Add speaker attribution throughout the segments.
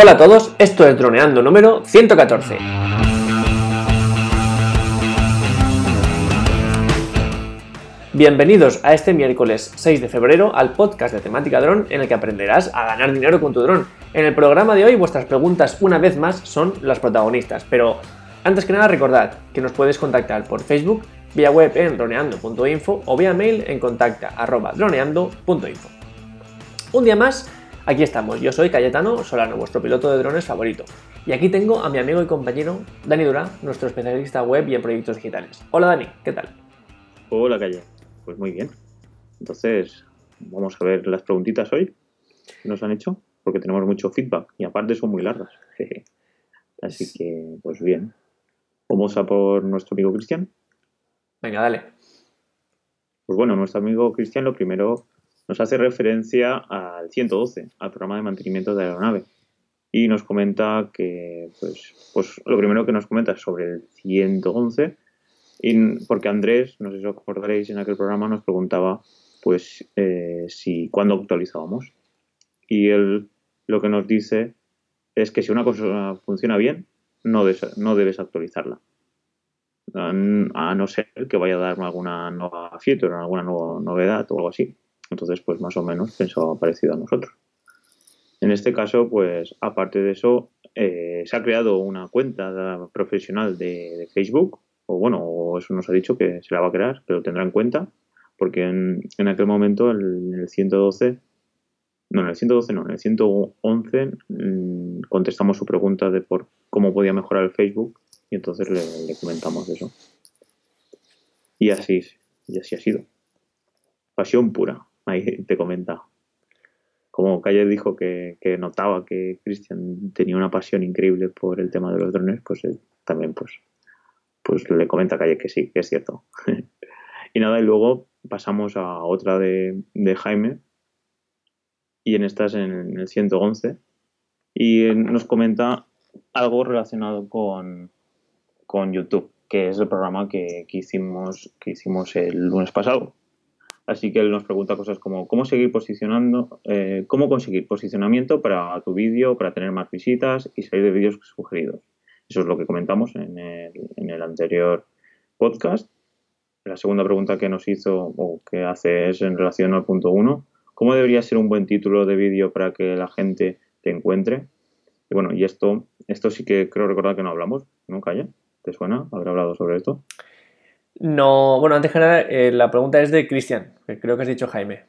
Speaker 1: Hola a todos, esto es Droneando número 114. Bienvenidos a este miércoles 6 de febrero al podcast de temática dron en el que aprenderás a ganar dinero con tu dron. En el programa de hoy vuestras preguntas una vez más son las protagonistas, pero antes que nada recordad que nos puedes contactar por Facebook, vía web en droneando.info o vía mail en contacta.droneando.info. Un día más, aquí estamos. Yo soy Cayetano Solano, vuestro piloto de drones favorito. Y aquí tengo a mi amigo y compañero Dani Durán, nuestro especialista web y en proyectos digitales. Hola Dani, ¿qué tal?
Speaker 2: Hola Calle, pues muy bien. Entonces, vamos a ver las preguntitas hoy que nos han hecho, porque tenemos mucho feedback y aparte son muy largas. Así que, pues bien. Vamos a por nuestro amigo Cristian.
Speaker 1: Venga, dale.
Speaker 2: Pues bueno, nuestro amigo Cristian lo primero nos hace referencia al 112, al programa de mantenimiento de la aeronave. Y nos comenta que, pues, pues lo primero que nos comenta es sobre el 111, y porque Andrés, no sé si os acordaréis, en aquel programa nos preguntaba, pues, eh, si cuándo actualizábamos. Y él lo que nos dice es que si una cosa funciona bien, no, no debes actualizarla. A no ser que vaya a darme alguna nueva feature, alguna nueva novedad o algo así. Entonces, pues más o menos pensaba parecido a nosotros. En este caso, pues aparte de eso, eh, se ha creado una cuenta profesional de, Facebook, o bueno, eso nos ha dicho que se la va a crear, pero tendrá en cuenta, porque en, aquel momento, en el 112, no, en el 112 no, en el 111 mm, contestamos su pregunta de por cómo podía mejorar el Facebook y entonces le, le comentamos eso. Y así, y así ha sido. Pasión pura ahí te comenta. Como Calle dijo que, notaba que Christian tenía una pasión increíble por el tema de los drones, pues también pues, pues le comenta a Calle que sí, que es cierto. y nada, y luego pasamos a otra de, Jaime, y en esta es en el 111, y nos comenta algo relacionado con, YouTube, que es el programa que, hicimos, que hicimos el lunes pasado. Así que él nos pregunta cosas como cómo seguir posicionando, eh, cómo conseguir posicionamiento para tu vídeo, para tener más visitas y salir de vídeos sugeridos. Eso es lo que comentamos en el, anterior podcast. La segunda pregunta que nos hizo o que hace es en relación al punto 1. ¿Cómo debería ser un buen título de vídeo para que la gente te encuentre? Y bueno, y esto, esto sí que creo recordar que no hablamos, ¿no, Calla? ¿Te suena haber hablado sobre esto?
Speaker 1: No, bueno, antes que nada, eh, la pregunta es de Cristian, que creo que has dicho Jaime.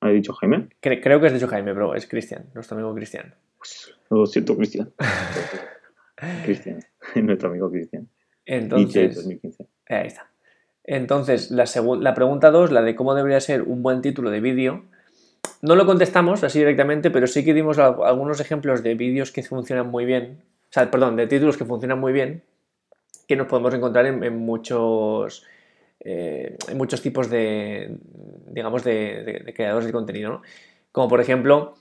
Speaker 2: ¿Ha dicho Jaime?
Speaker 1: creo que has dicho Jaime, pero es Cristian, nuestro amigo Cristian.
Speaker 2: Pues, lo siento, Cristian. Cristian, nuestro amigo Cristian.
Speaker 1: Entonces, 2015. Ahí está. Entonces, la, la pregunta 2, la de cómo debería ser un buen título de vídeo, no lo contestamos así directamente, pero sí que dimos algunos ejemplos de vídeos que funcionan muy bien, o sea, perdón, de títulos que funcionan muy bien que nos podemos encontrar en, muchos, eh, en muchos tipos de, digamos, de, creadores de contenido, Como por ejemplo,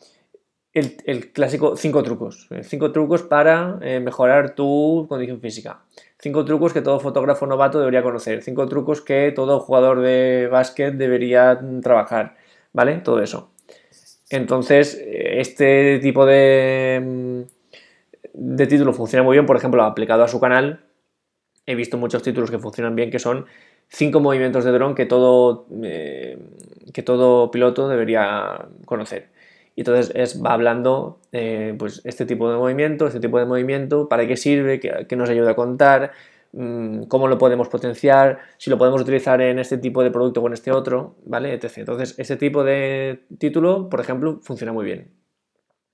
Speaker 1: el, clásico 5 trucos. 5 trucos para eh, mejorar tu condición física. 5 trucos que todo fotógrafo novato debería conocer. 5 trucos que todo jugador de básquet debería trabajar. ¿Vale? Todo eso. Entonces, este tipo de, de título funciona muy bien, por ejemplo, aplicado a su canal, he visto muchos títulos que funcionan bien, que son cinco movimientos de dron que todo, eh, que todo piloto debería conocer. Y entonces es, va hablando eh, pues este tipo de movimiento, este tipo de movimiento, para qué sirve, qué, nos ayuda a contar, mm, cómo lo podemos potenciar, si lo podemos utilizar en este tipo de producto o en este otro, ¿vale? Etc. Entonces, este tipo de título, por ejemplo, funciona muy bien.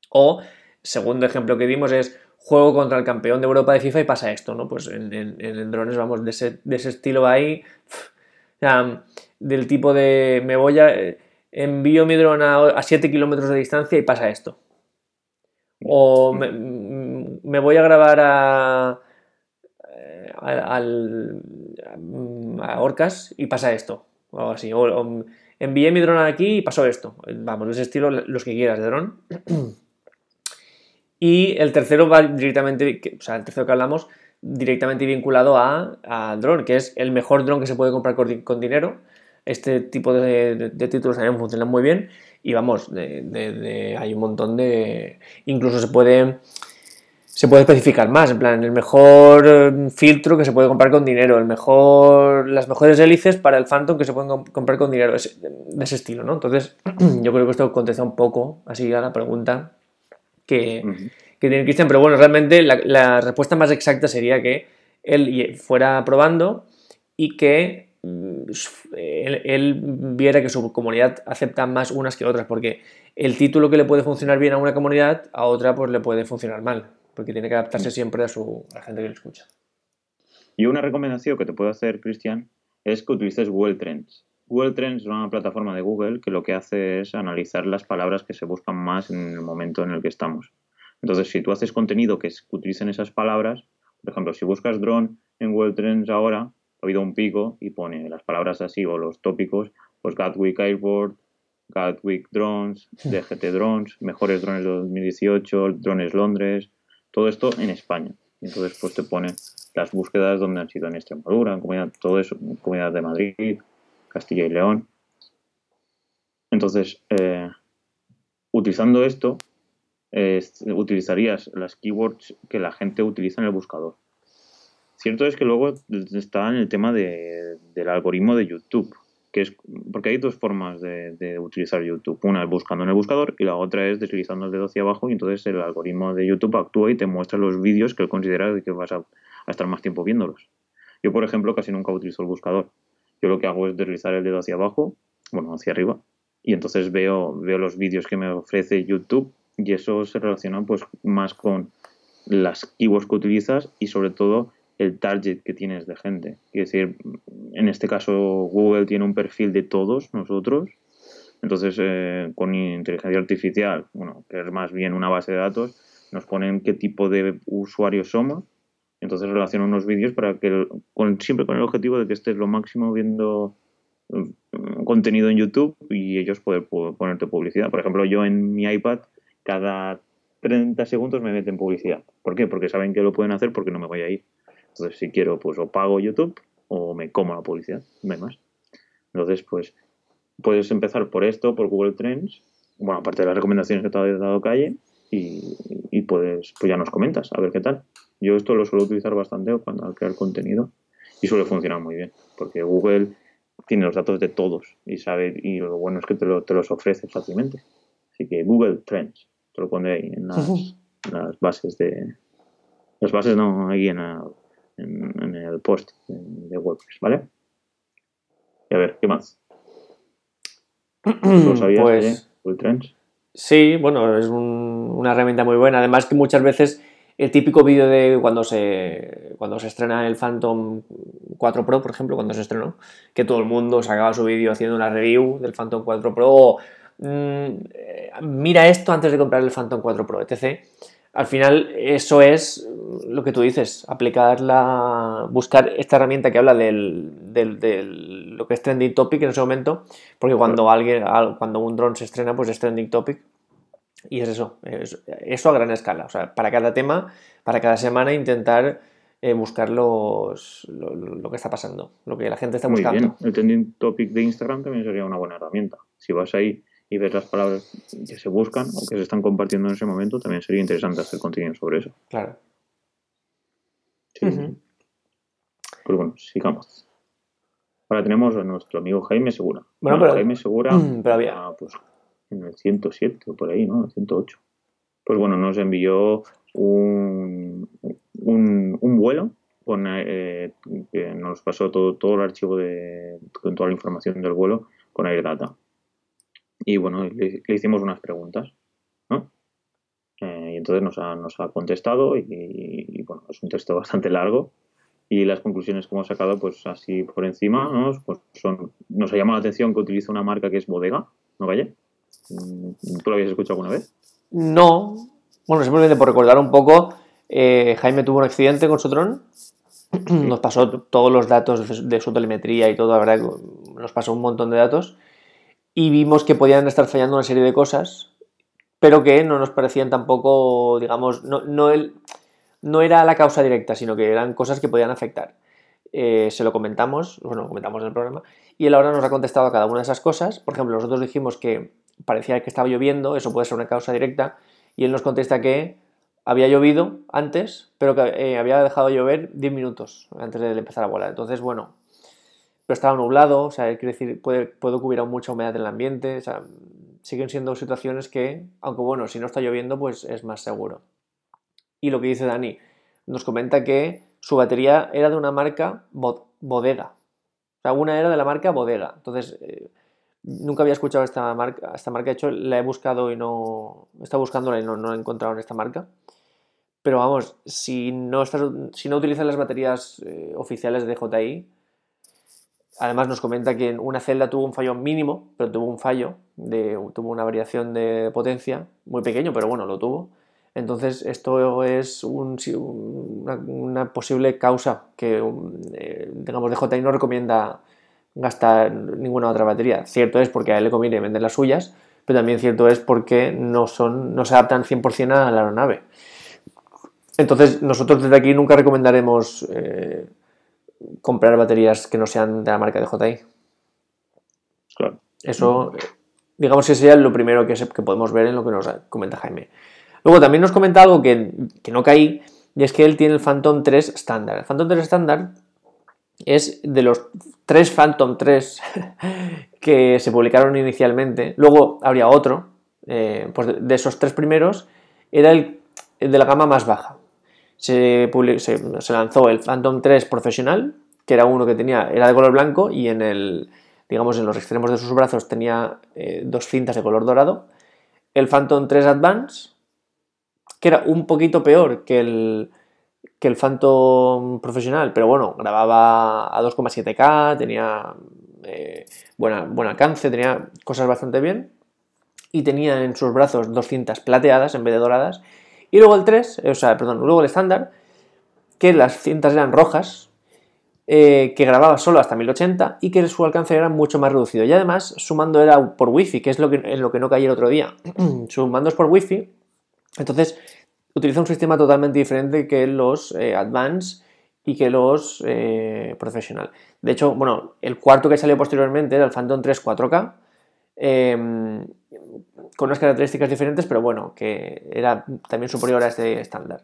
Speaker 1: O, segundo ejemplo que dimos es juego contra el campeón de Europa de FIFA y pasa esto, ¿no? Pues en, en, drones, vamos, de ese, estilo ahí, del tipo de me voy a, envío mi dron a, 7 kilómetros de distancia y pasa esto. O me, voy a grabar a, a, a, Orcas y pasa esto, o así. O, envié mi dron aquí y pasó esto. Vamos, de ese estilo, los que quieras de dron. Y el tercero va directamente, o sea, el tercero que hablamos, directamente vinculado a, a drone, que es el mejor drone que se puede comprar con, dinero. Este tipo de, títulos también funcionan muy bien. y vamos, hay un montón de... Incluso se puede se puede especificar más, en plan, el mejor eh, filtro que se puede comprar con dinero, el mejor, las mejores hélices para el Phantom que se pueden compraR con dinero, de ese estilo, ¿no? Entonces, yo creo que esto contesta un poco así a la pregunta que, tiene Cristian, pero bueno, realmente la, respuesta más exacta sería que él fuera probando y que mm, él, viera que su comunidad acepta más unas que otras, porque el título que le puede funcionar bien a una comunidad, a otra pues le puede funcionar mal porque tiene que adaptarse siempre a, su, la gente que lo escucha.
Speaker 2: Y una recomendación que te puedo hacer, Cristian, es que utilices Google Trends. Google Trends es una plataforma de Google que lo que hace es analizar las palabras que se buscan más en el momento en el que estamos. Entonces, si tú haces contenido que, utilicen esas palabras, por ejemplo, si buscas drone en Google Trends ahora, ha habido un pico y pone las palabras así o los tópicos, pues Gatwick Airport, Gatwick Drones, DGT Drones, mejores drones de 2018, drones Londres, todo esto en España. Entonces, pues te pone las búsquedas donde han sido en Extremadura, en comunidad, todo eso, en comunidad de Madrid, Castilla y León. Entonces, eh, utilizando esto, utilizarías las keywords que la gente utiliza en el buscador. Cierto es que luego está en el tema del algoritmo de YouTube es porque hay dos formas de, utilizar YouTube. Una es buscando en el buscador y la otra es deslizando el dedo hacia abajo y entonces el algoritmo de YouTube actúa y te muestra los vídeos que él considera que vas a, estar más tiempo viéndolos. Yo, por ejemplo, casi nunca utilizo el buscador. Yo lo que hago es deslizar el dedo hacia abajo, bueno, hacia arriba, y entonces veo, veo los vídeos que me ofrece YouTube y eso se relaciona pues más con las keywords que utilizas y sobre todo el target que tienes de gente. Es decir, en este caso Google tiene un perfil de todos nosotros. Entonces, eh, con inteligencia artificial, bueno, que es más bien una base de datos, nos ponen qué tipo de usuarios somos. Entonces relaciona unos vídeos para que, con, siempre con el objetivo de que estés lo máximo viendo mm, contenido en YouTube y ellos poder ponerte publicidad. Por ejemplo, yo en mi iPad cada 30 segundos me meten publicidad. ¿Por qué? Porque saben que lo pueden hacer porque no me voy a ir. Entonces, si quiero, pues o pago YouTube o me como la publicidad, no hay más. Entonces, pues puedes empezar por esto, por Google Trends, bueno, aparte de las recomendaciones que te ha dado Calle, y, puedes, pues ya nos comentas, a ver qué tal. Yo esto lo suelo utilizar bastante cuando al crear contenido y suele funcionar muy bien, porque Google tiene los datos de todos y sabe, y lo bueno es que te, los ofrece fácilmente. Así que Google Trends, te lo pone ahí en las, bases de. Las bases no, ahí en, en, el post de WordPress, ¿vale? Y a ver, ¿qué más?
Speaker 1: ¿Lo sabías, pues, Trends? Sí, bueno, es una herramienta muy buena. Además que muchas veces el típico vídeo de cuando se, cuando se estrena el Phantom 4 Pro, por ejemplo, cuando se estrenó, que todo el mundo sacaba su vídeo haciendo una review del Phantom 4 Pro, mm, eh, mira esto antes de comprar el Phantom 4 Pro, etc al final eso es lo que tú dices, aplicar la, buscar esta herramienta que habla del, del, lo que es trending topic en ese momento, porque cuando alguien, cuando un dron se estrena, pues es trending topic y es eso, eso a gran escala, o sea, para cada tema, para cada semana intentar eh, buscar los, lo, que está pasando, lo que la gente está Muy buscando. Bien.
Speaker 2: El trending topic de Instagram también sería una buena herramienta. Si vas ahí y ver las palabras que se buscan o que se están compartiendo en ese momento, también sería interesante hacer contenido sobre eso. Claro. Sí. Pues bueno, sigamos. Ahora tenemos a nuestro amigo Jaime Segura. Bueno, pero, Jaime Segura, pero había... pues, en el 107 o por ahí, ¿no? El 108. Pues bueno, nos envió un, un, un vuelo con, eh, que nos pasó todo, todo el archivo de, con toda la información del vuelo con AirData y bueno, le, hicimos unas preguntas, ¿no? Eh, y entonces nos ha, nos ha contestado y, bueno, es un texto bastante largo y las conclusiones que hemos sacado, pues así por encima, ¿no? Pues son, nos ha llamado la atención que utiliza una marca que es Bodega, ¿no, vaya mm, ¿Tú lo habías escuchado alguna vez?
Speaker 1: No. Bueno, simplemente por recordar un poco, eh, Jaime tuvo un accidente con su dron. Nos pasó todos los datos de su telemetría y todo, la verdad, nos pasó un montón de datos y vimos que podían estar fallando una serie de cosas, pero que no nos parecían tampoco, digamos, no, no, el, no era la causa directa, sino que eran cosas que podían afectar. Eh, se lo comentamos, bueno, lo comentamos en el programa, y él ahora nos ha contestado a cada una de esas cosas. Por ejemplo, nosotros dijimos que parecía que estaba lloviendo, eso puede ser una causa directa, y él nos contesta que había llovido antes, pero que eh, había dejado de llover 10 minutos antes de empezar a volar. Entonces, bueno, pero estaba nublado, o sea, quiere decir, puede, puede que mucha humedad en el ambiente, o sea, siguen siendo situaciones que, aunque bueno, si no está lloviendo, pues es más seguro. Y lo que dice Dani, nos comenta que su batería era de una marca bodega. O sea, una era de la marca bodega. Entonces, eh, nunca había escuchado esta marca, esta marca, de hecho la he buscado y no, estado buscándola y no, no he encontrado en esta marca. Pero vamos, si no, estás, si no utilizas las baterías eh, oficiales de DJI, Además nos comenta que una celda tuvo un fallo mínimo, pero tuvo un fallo, tuvo una variación de potencia muy pequeño, pero bueno, lo tuvo. Entonces esto es una, posible causa que, eh, digamos, DJI no recomienda gastar ninguna otra batería. Cierto es porque a él le conviene vender las suyas, pero también cierto es porque no, son, no se adaptan 100% a la aeronave. Entonces nosotros desde aquí nunca recomendaremos... Eh, comprar baterías que no sean de la marca de JI. Claro. Eso, digamos que sería lo primero que, que, podemos ver en lo que nos comenta Jaime. Luego también nos comenta algo que, no caí, y es que él tiene el Phantom 3 estándar. El Phantom 3 estándar es de los tres Phantom 3 que se publicaron inicialmente. Luego habría otro, eh, pues de, esos tres primeros, era el de la gama más baja se, lanzó el Phantom 3 profesional, que era uno que tenía, era de color blanco y en el, digamos, en los extremos de sus brazos tenía eh, dos cintas de color dorado. El Phantom 3 Advance, que era un poquito peor que el, que el Phantom profesional, pero bueno, grababa a 2,7K, tenía eh, buena, buen alcance, tenía cosas bastante bien y tenía en sus brazos dos cintas plateadas en vez de doradas y luego el 3, o sea, perdón, luego el estándar, que las cintas eran rojas, eh, que grababa solo hasta 1080 y que su alcance era mucho más reducido. Y además, sumando era por wifi, que es lo que, en lo que no caí el otro día. sumando es por wifi, entonces utiliza un sistema totalmente diferente que los eh, Advance y que los eh, Professional. De hecho, bueno, el cuarto que salió posteriormente era el Phantom 3 4K con unas características diferentes, pero bueno, que era también superior a este estándar.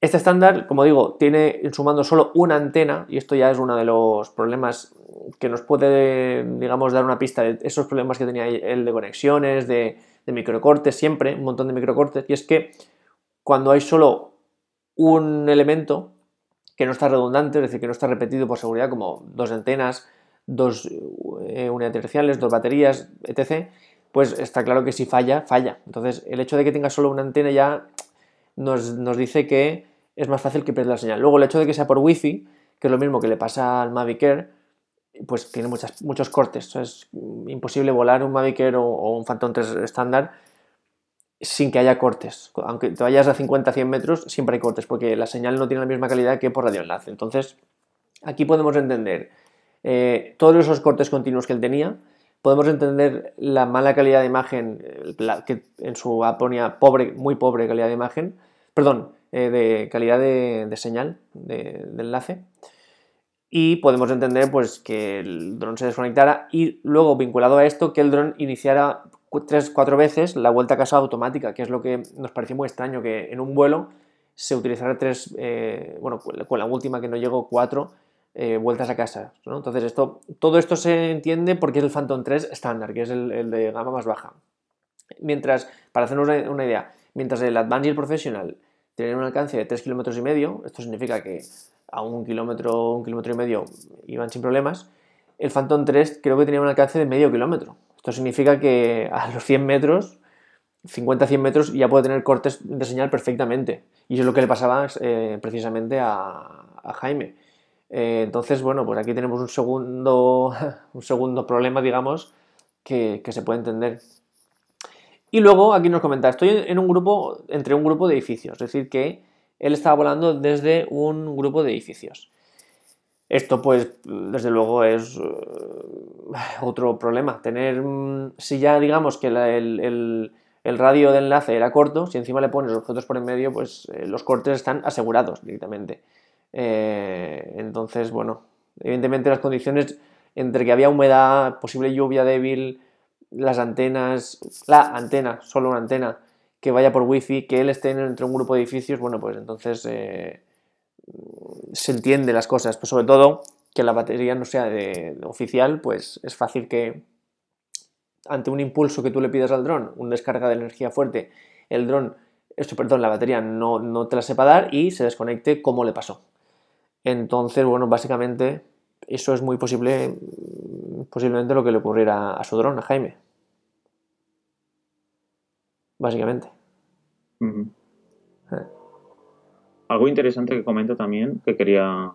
Speaker 1: Este estándar, como digo, tiene en su solo una antena, y esto ya es uno de los problemas que nos puede, digamos, dar una pista de esos problemas que tenía él de conexiones, de microcortes, siempre, un montón de microcortes, y es que cuando hay solo un elemento que no está redundante, es decir, que no está repetido por seguridad, como dos antenas, dos eh, unidades inerciales, dos baterías, etc., pues está claro que si falla, falla. Entonces, el hecho de que tenga solo una antena ya nos, dice que es más fácil que pierda la señal. Luego, el hecho de que sea por Wi-Fi, que es lo mismo que le pasa al Mavic Air, pues tiene muchos cortes. Es imposible volar un Mavic Air o, un Phantom 3 estándar sin que haya cortes. Aunque te vayas a 50-100 metros, siempre hay cortes, porque la señal no tiene la misma calidad que por radioenlace. Entonces, aquí podemos entender eh, todos esos cortes continuos que él tenía, podemos entender la mala calidad de imagen, que en su app ponía pobre, muy pobre calidad de imagen, perdón, eh, de calidad de, señal, de, enlace. Y podemos entender pues, que el dron se desconectara y luego, vinculado a esto, que el dron iniciara tres, cuatro veces la vuelta a casa automática, que es lo que nos pareció muy extraño, que en un vuelo se utilizara tres, eh, bueno, con la última que no llegó, cuatro, eh, vueltas a casa. Entonces, esto, todo esto se entiende porque es el Phantom 3 estándar, que es el, de gama más baja. Mientras, para hacernos una, idea, mientras el Advanced y el Professional tienen un alcance de 3 kilómetros y medio, esto significa que a un kilómetro, un kilómetro y medio iban sin problemas, el Phantom 3 creo que tenía un alcance de medio kilómetro. Esto significa que a los 100 metros, 50-100 metros, ya puede tener cortes de señal perfectamente. Y eso es lo que le pasaba eh, precisamente a Jaime eh, entonces, bueno, pues aquí tenemos un segundo, un segundo problema, digamos, que, se puede entender. Y luego aquí nos comenta, estoy en un grupo, entre un grupo de edificios, es decir, que él estaba volando desde un grupo de edificios. Esto, pues, desde luego es eh, otro problema. Tener, mm, si ya digamos que el, radio de enlace era corto, si encima le pones objetos por en medio, pues eh, los cortes están asegurados directamente. Eh, entonces, bueno, evidentemente las condiciones entre que había humedad, posible lluvia débil, las antenas, la antena, solo una antena, que vaya por wifi, que él esté entre un grupo de edificios, bueno, pues entonces eh, se entiende las cosas. Pues sobre todo que la batería no sea de, oficial, pues es fácil que ante un impulso que tú le pidas al dron, una descarga de energía fuerte, el dron, esto, perdón, la batería no, no te la sepa dar y se desconecte como le pasó. Entonces, bueno, básicamente eso es muy posible, posiblemente lo que le ocurriera a su dron, a Jaime. Básicamente.
Speaker 2: Eh. Algo interesante que comento también, que quería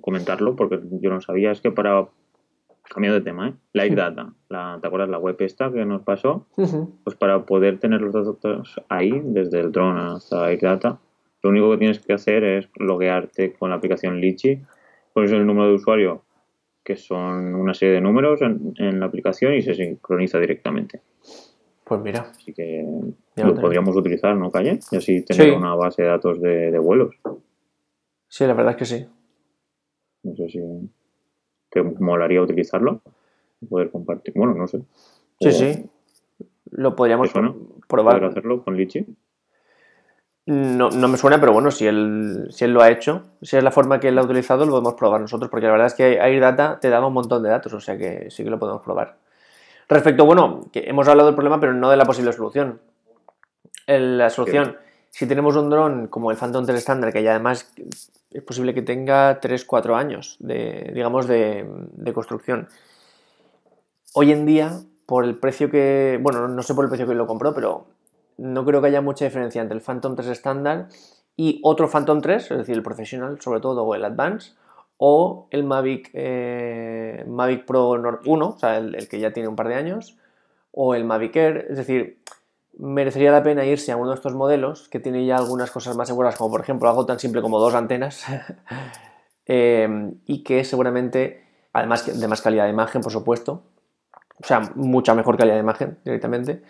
Speaker 2: comentarlo, porque yo no sabía, es que para, cambiando de tema, ¿eh? Live Data, la, ¿te acuerdas la web esta que nos pasó? Pues para poder tener los datos ahí, desde el drone hasta Live Data, lo único que tienes que hacer es loguearte con la aplicación Litchi, pones el número de usuario, que son una serie de números en, la aplicación y se sincroniza directamente.
Speaker 1: Pues mira.
Speaker 2: Así que lo podríamos utilizar, ¿no, Calle? Y así tener una base de datos de, vuelos.
Speaker 1: Sí, la verdad es que sí.
Speaker 2: No sé si te molaría utilizarlo. Poder compartir. Bueno, no sé.
Speaker 1: Sí, sí. Lo podríamos probar.
Speaker 2: ¿Poder hacerlo con Litchi?
Speaker 1: No, no, me suena, pero bueno, si él, si él lo ha hecho, si es la forma que él ha utilizado, lo podemos probar nosotros, porque la verdad es que AirData te daba un montón de datos, o sea que sí que lo podemos probar. Respecto, bueno, que hemos hablado del problema, pero no de la posible solución. la solución, si tenemos un dron como el Phantom 3 estándar, que ya además es posible que tenga 3-4 años de, digamos, de, de construcción. Hoy en día, por el precio que, bueno, no sé por el precio que lo compró, pero no creo que haya mucha diferencia entre el Phantom 3 estándar y otro Phantom 3, es decir, el profesional sobre todo o el Advance, o el Mavic, eh, Mavic Pro 1, o sea, el, que ya tiene un par de años, o el Mavic Air, es decir, merecería la pena irse a uno de estos modelos que tiene ya algunas cosas más seguras, como por ejemplo algo tan simple como dos antenas, eh, y que seguramente, además de más calidad de imagen, por supuesto, o sea, mucha mejor calidad de imagen directamente,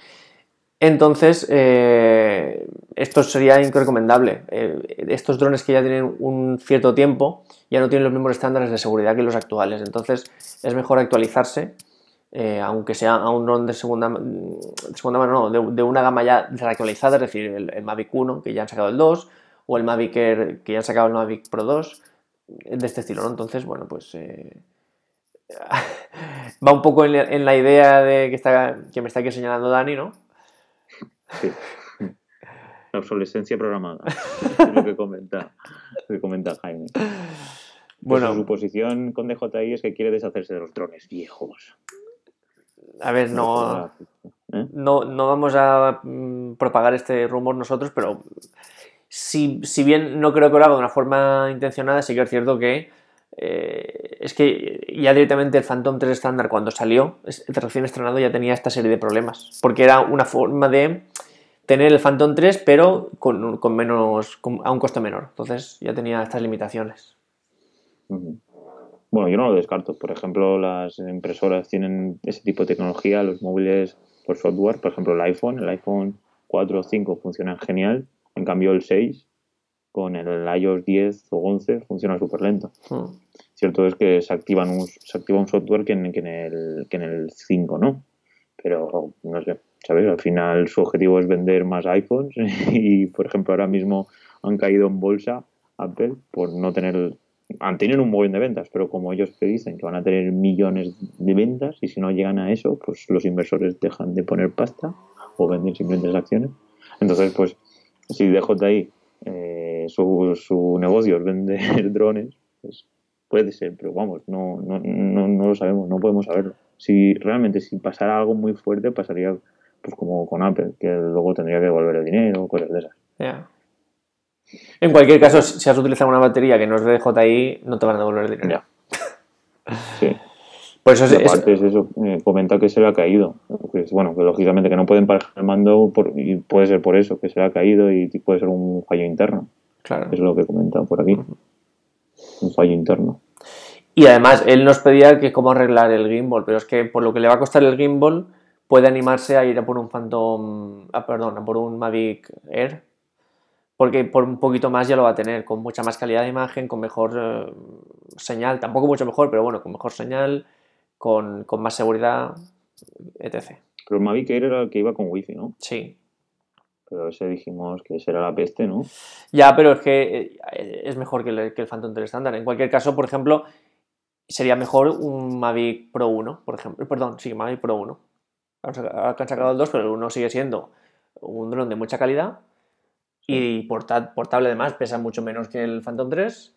Speaker 1: entonces, eh, esto sería recomendable. Eh, estos drones que ya tienen un cierto tiempo ya no tienen los mismos estándares de seguridad que los actuales. Entonces, es mejor actualizarse, eh, aunque sea a un drone de segunda, segunda mano, no, de, una gama ya actualizada, es decir, el, Mavic 1, que ya han sacado el 2, o el Mavic Air, que ya han sacado el Mavic Pro 2, de este estilo, ¿no? Entonces, bueno, pues va un poco en, la idea de que, está, que me está aquí señalando Dani, ¿no?
Speaker 2: Sí. La obsolescencia programada. es lo que comenta, que comenta Jaime. Pues bueno, su posición con DJI es que quiere deshacerse de los drones viejos.
Speaker 1: A ver, no, ¿Eh? no, no vamos a mm, propagar este rumor nosotros, pero si, si, bien no creo que lo haga de una forma intencionada, sí que es cierto que eh, es que ya directamente el Phantom 3 estándar cuando salió, recién estrenado, ya tenía esta serie de problemas. Porque era una forma de tener el Phantom 3, pero con, menos, a un coste menor. Entonces ya tenía estas limitaciones.
Speaker 2: Bueno, yo no lo descarto. Por ejemplo, las impresoras tienen ese tipo de tecnología, los móviles por software, por ejemplo el iPhone, el iPhone 4 o 5 funcionan genial, en cambio el 6 con el iOS 10 o 11 funciona súper lento. Hmm. Cierto es que se, activan un, se activa un software que en, que en, el, que en el 5, ¿no? Pero, no sé, ¿sabes? Al final su objetivo es vender más iPhones y, por ejemplo, ahora mismo han caído en bolsa Apple por no tener... Han tenido un buen de ventas, pero como ellos dicen que van a tener millones de ventas y si no llegan a eso, pues los inversores dejan de poner pasta o venden simplemente las acciones. Entonces, pues, si DJI eh, su, su, negocio es vender drones, pues puede ser, pero vamos, no, no, no, no, lo sabemos, no podemos saberlo. Si realmente si pasara algo muy fuerte, pasaría pues como con Apple, que luego tendría que devolver el dinero, cosas de esas.
Speaker 1: En cualquier caso, si has utilizado una batería que no es de DJI, no te van a devolver el dinero.
Speaker 2: Sí. Por eso es, aparte es eso, eh, comenta que se le ha caído. bueno, que lógicamente que no pueden parar el mando y puede ser por eso, que se le ha caído y puede ser un fallo interno. Claro. Es lo que comenta por aquí. Un fallo interno.
Speaker 1: Y además, él nos pedía que cómo arreglar el gimbal, pero es que por lo que le va a costar el gimbal, puede animarse a ir a por un Phantom, ah, perdón, a por un Mavic Air, porque por un poquito más ya lo va a tener, con mucha más calidad de imagen, con mejor eh, señal, tampoco mucho mejor, pero bueno, con mejor señal, con, más seguridad, etc.
Speaker 2: Pero el Mavic Air era el que iba con wifi, ¿no?
Speaker 1: Sí.
Speaker 2: Pero ese dijimos que será la peste, ¿no?
Speaker 1: Ya, pero es que eh, es mejor que el, que el Phantom 3 estándar. En cualquier caso, por ejemplo, sería mejor un Mavic Pro 1, por ejemplo. Perdón, sí, Mavic Pro 1. Ahora han sacado el 2, pero el 1 sigue siendo un dron de mucha calidad y portable además, pesa mucho menos que el Phantom 3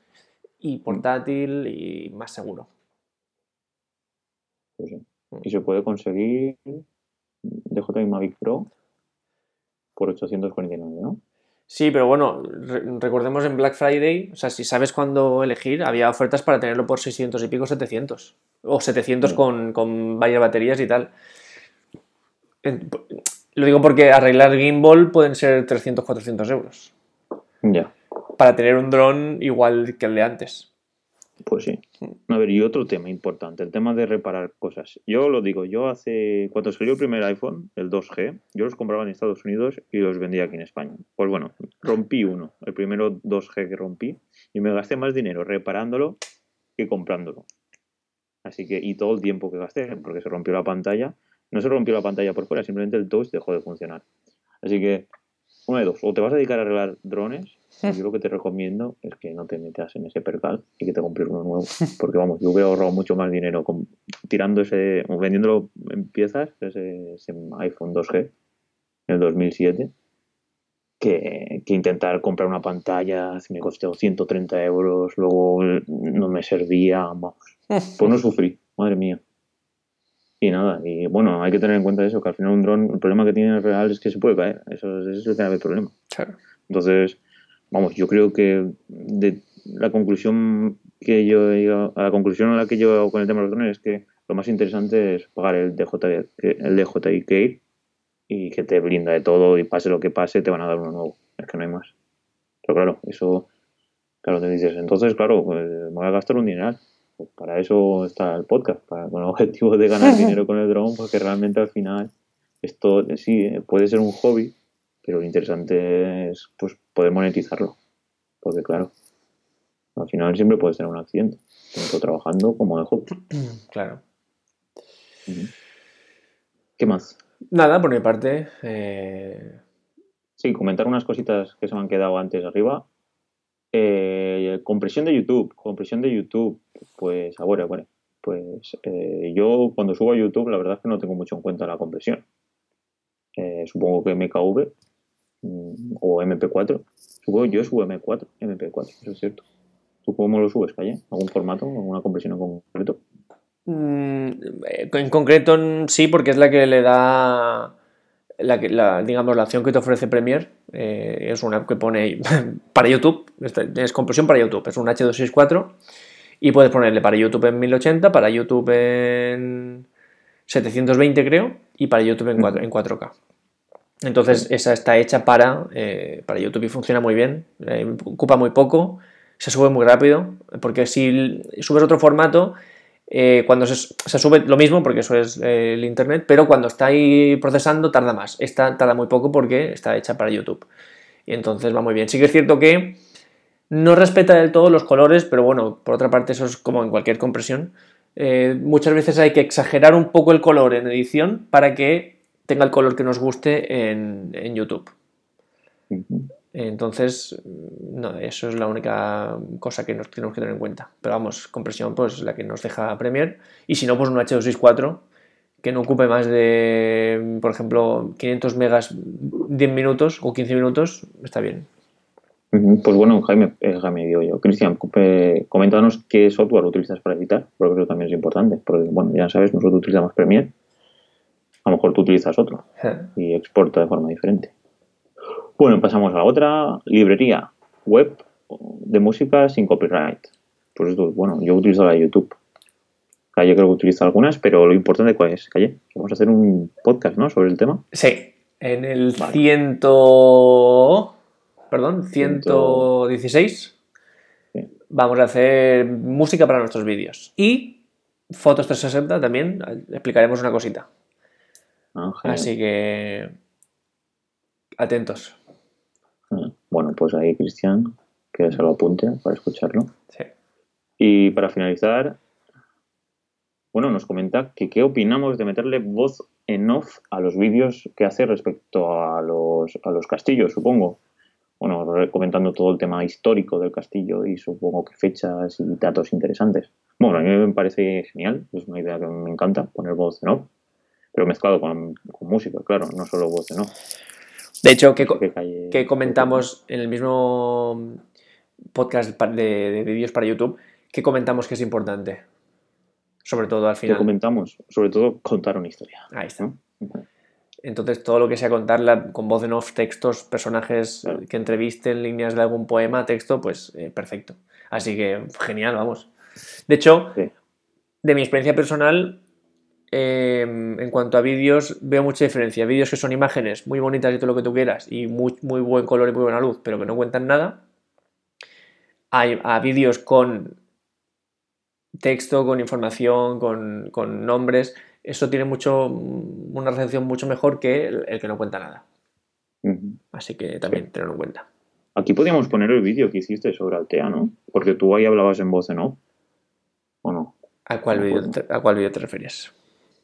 Speaker 1: y mm. portátil y más seguro.
Speaker 2: Pues sí. Mm. Y se puede conseguir DJI Mavic Pro por 849, ¿no?
Speaker 1: Sí, pero bueno, recordemos en Black Friday, o sea, si sabes cuándo elegir, había ofertas para tenerlo por 600 y pico, 700. O 700 mm. con, con varias baterías y tal. Lo digo porque arreglar gimbal pueden ser 300, 400 euros.
Speaker 2: Ya.
Speaker 1: Para tener un dron igual que el de antes.
Speaker 2: Pues sí. A ver, y otro tema importante, el tema de reparar cosas. Yo lo digo, yo hace, cuando salió el primer iPhone, el 2G, yo los compraba en Estados Unidos y los vendía aquí en España. Pues bueno, rompí uno, el primero 2G que rompí, y me gasté más dinero reparándolo que comprándolo. Así que, y todo el tiempo que gasté, porque se rompió la pantalla, no se rompió la pantalla por fuera, simplemente el touch dejó de funcionar. Así que, una de dos, o te vas a dedicar a arreglar drones, yo lo que te recomiendo es que no te metas en ese percal y que te compres uno nuevo. Porque vamos, yo hubiera ahorrado mucho más dinero tirando ese, vendiéndolo en piezas, ese, iPhone 2G en el 2007, que, que, intentar comprar una pantalla, me costó 130 euros, luego no me servía, vamos. Pues no sufrí, madre mía. Y nada, y bueno, hay que tener en cuenta eso, que al final un dron, el problema que tiene real es que se puede caer. Eso, es el grave problema.
Speaker 1: Claro.
Speaker 2: Entonces, vamos, yo creo que de la conclusión que yo he a la conclusión a la que yo hago con el tema de los drones es que lo más interesante es pagar el DJI, el DJI y que te brinda de todo y pase lo que pase, te van a dar uno nuevo. Es que no hay más. Pero claro, eso, claro, te dices, entonces, claro, pues, me voy a gastar un dineral. Pues para eso está el podcast, para, con el objetivo de ganar dinero con el drone, porque realmente al final esto sí puede ser un hobby, pero lo interesante es pues, poder monetizarlo. Porque claro, al final siempre puedes tener un accidente, tanto trabajando como de hobby.
Speaker 1: Claro.
Speaker 2: ¿Qué más?
Speaker 1: Nada, por mi parte. Eh...
Speaker 2: Sí, comentar unas cositas que se me han quedado antes arriba. Eh, compresión de YouTube, compresión de YouTube, pues ahora, bueno, pues eh, yo cuando subo a YouTube la verdad es que no tengo mucho en cuenta la compresión. Eh, supongo que MKV mm, o MP4. Supongo yo subo M4, MP4, eso es cierto. ¿Tú cómo lo subes, Calle? ¿Algún formato, alguna compresión en concreto?
Speaker 1: Mm, en concreto sí, porque es la que le da la, digamos, la opción que te ofrece Premiere eh, es una app que pone para YouTube, es compresión para YouTube, es un H264 y puedes ponerle para YouTube en 1080, para YouTube en 720 creo y para YouTube en, 4, en 4K. Entonces esa está hecha para, eh, para YouTube y funciona muy bien, eh, ocupa muy poco, se sube muy rápido, porque si subes otro formato eh, cuando se, sube lo mismo, porque eso es eh, el internet, pero cuando está ahí procesando tarda más. Esta tarda muy poco porque está hecha para YouTube. Y entonces va muy bien. Sí que es cierto que no respeta del todo los colores, pero bueno, por otra parte eso es como en cualquier compresión. Eh, muchas veces hay que exagerar un poco el color en edición para que tenga el color que nos guste en, en YouTube. Entonces, no, eso es la única cosa que nos tenemos que tener en cuenta. Pero vamos, compresión, pues la que nos deja Premiere. Y si no, pues un H264 que no ocupe más de, por ejemplo, 500 megas 10 minutos o 15 minutos, está bien.
Speaker 2: Pues bueno, Jaime, eh, Jaime digo yo. Cristian, coméntanos qué software utilizas para editar, porque eso también es importante. Porque, bueno, ya sabes, nosotros utilizamos Premiere. A lo mejor tú utilizas otro y exporta de forma diferente. Bueno, pasamos a otra librería web de música sin copyright. Pues bueno, yo utilizo la de YouTube. Calle creo que utilizo algunas, pero lo importante cuál es, Calle, vamos a hacer un podcast, ¿no? Sobre el tema.
Speaker 1: Sí, en el ciento... Perdón, 116 vamos a hacer música para nuestros vídeos. Y fotos 360 también, explicaremos una cosita. Ah, Así que atentos.
Speaker 2: Bueno, pues ahí Cristian, que se lo apunte para escucharlo. Sí. Y para finalizar, bueno, nos comenta que qué opinamos de meterle voz en off a los vídeos que hace respecto a los, a los castillos, supongo. Bueno, comentando todo el tema histórico del castillo y supongo que fechas y datos interesantes. Bueno, a mí me parece genial, es una idea que me encanta, poner voz en off, pero mezclado con, música, claro, no solo voz en off.
Speaker 1: De hecho, que, que comentamos en el mismo podcast de, de vídeos para YouTube, que comentamos que es importante? Sobre todo al final.
Speaker 2: ¿Qué comentamos? Sobre todo contar una historia.
Speaker 1: Ahí está. Entonces, todo lo que sea contarla con voz en off, textos, personajes que entrevisten, líneas de algún poema, texto, pues eh, perfecto. Así que genial, vamos. De hecho, de mi experiencia personal, em, en cuanto a vídeos, veo mucha diferencia. Vídeos que son imágenes muy bonitas y todo lo que tú quieras, y muy, muy buen color y muy buena luz, pero que no cuentan nada. Hay a vídeos con texto, con información, con, nombres, eso tiene mucho una recepción mucho mejor que el, que no cuenta nada. Así que también tenerlo en cuenta.
Speaker 2: Aquí podríamos poner el vídeo que hiciste sobre Altea, ¿no? Porque tú ahí hablabas en voz, ¿no? ¿O no?
Speaker 1: ¿A cuál, vídeo te, ¿A cuál vídeo te refieres?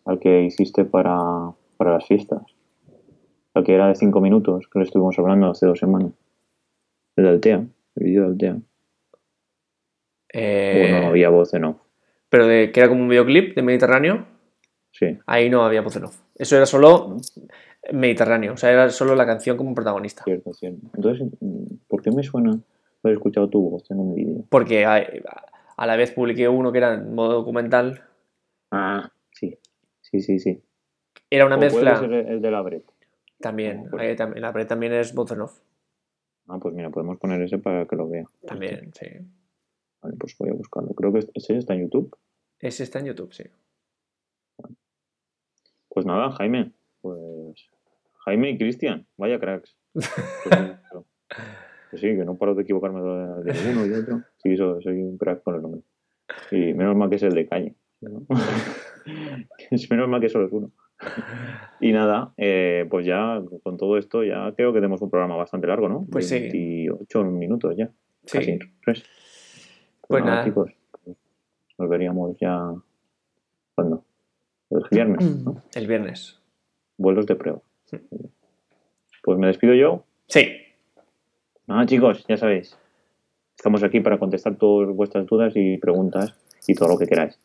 Speaker 2: Al que hiciste para, para las fiestas. Al que era de cinco minutos, que lo estuvimos hablando hace dos semanas. El de Altea, el vídeo de Altea. Eh, no había voz en off.
Speaker 1: Pero de, que era como un videoclip de Mediterráneo.
Speaker 2: Sí.
Speaker 1: Ahí no había voz en off. Eso era solo Mediterráneo. O sea, era solo la canción como protagonista.
Speaker 2: Cierto, cierto. Entonces, ¿por qué me suena haber escuchado tu voz en un vídeo?
Speaker 1: Porque a, la vez publiqué uno que era en modo documental.
Speaker 2: Ah, sí. Sí, sí, sí.
Speaker 1: Era una mezcla.
Speaker 2: Puede el de la Bret.
Speaker 1: También. la Bret también es off.
Speaker 2: Ah, pues mira, podemos poner ese para que lo vea.
Speaker 1: También, sí
Speaker 2: pues voy a buscarlo. Creo que ese está en YouTube.
Speaker 1: Ese está en YouTube, sí.
Speaker 2: Pues nada, Jaime. Pues Jaime y Cristian, vaya cracks. Pues, sí, que no paro de equivocarme de, uno y de otro. Sí, soy un crack con el nombre. Y menos mal que es el de calle. menos mal que solo es uno. Y nada, eh, pues ya con todo esto ya creo que tenemos un programa bastante largo, ¿no?
Speaker 1: Pues
Speaker 2: 28 minutos ya. Sí. Casi tres.
Speaker 1: Pues nada. Chicos,
Speaker 2: nos veríamos ya. ¿Cuándo? El viernes, ¿no?
Speaker 1: El viernes.
Speaker 2: Vuelos de prueba. Pues me despido yo.
Speaker 1: Sí.
Speaker 2: Nada, chicos, ya sabéis. Estamos aquí para contestar todas vuestras dudas y preguntas y todo lo que queráis.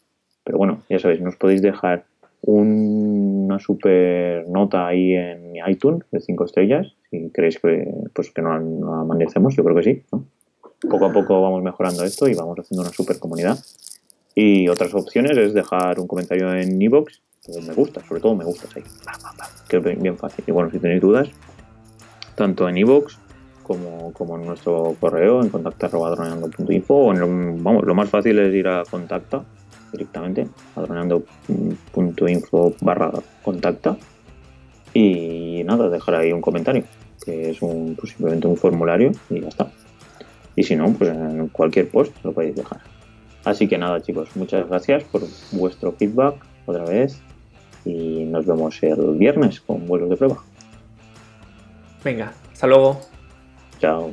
Speaker 2: Pero bueno, ya sabéis, nos podéis dejar una super nota ahí en iTunes de 5 estrellas. Si queréis que, pues, que nos la amanecemos, yo creo que sí. ¿no? poco a poco vamos mejorando esto y vamos haciendo una super comunidad. Y otras opciones es dejar un comentario en iVoox, me gusta, sobre todo me gusta, ahí, que es bien fácil. Y bueno, si tenéis dudas, tanto en iVoox como, como en nuestro correo, en contacta.droneando.info, o en vamos, lo más fácil es ir a contacta directamente, a droneando.info barra contacta, y nada, dejar ahí un comentario, que es un, pues simplemente un formulario y ya está. Y si no, pues en cualquier post lo podéis dejar. Así que nada, chicos, muchas gracias por vuestro feedback otra vez y nos vemos el viernes con vuelos de prueba.
Speaker 1: Venga, hasta luego.
Speaker 2: Chao.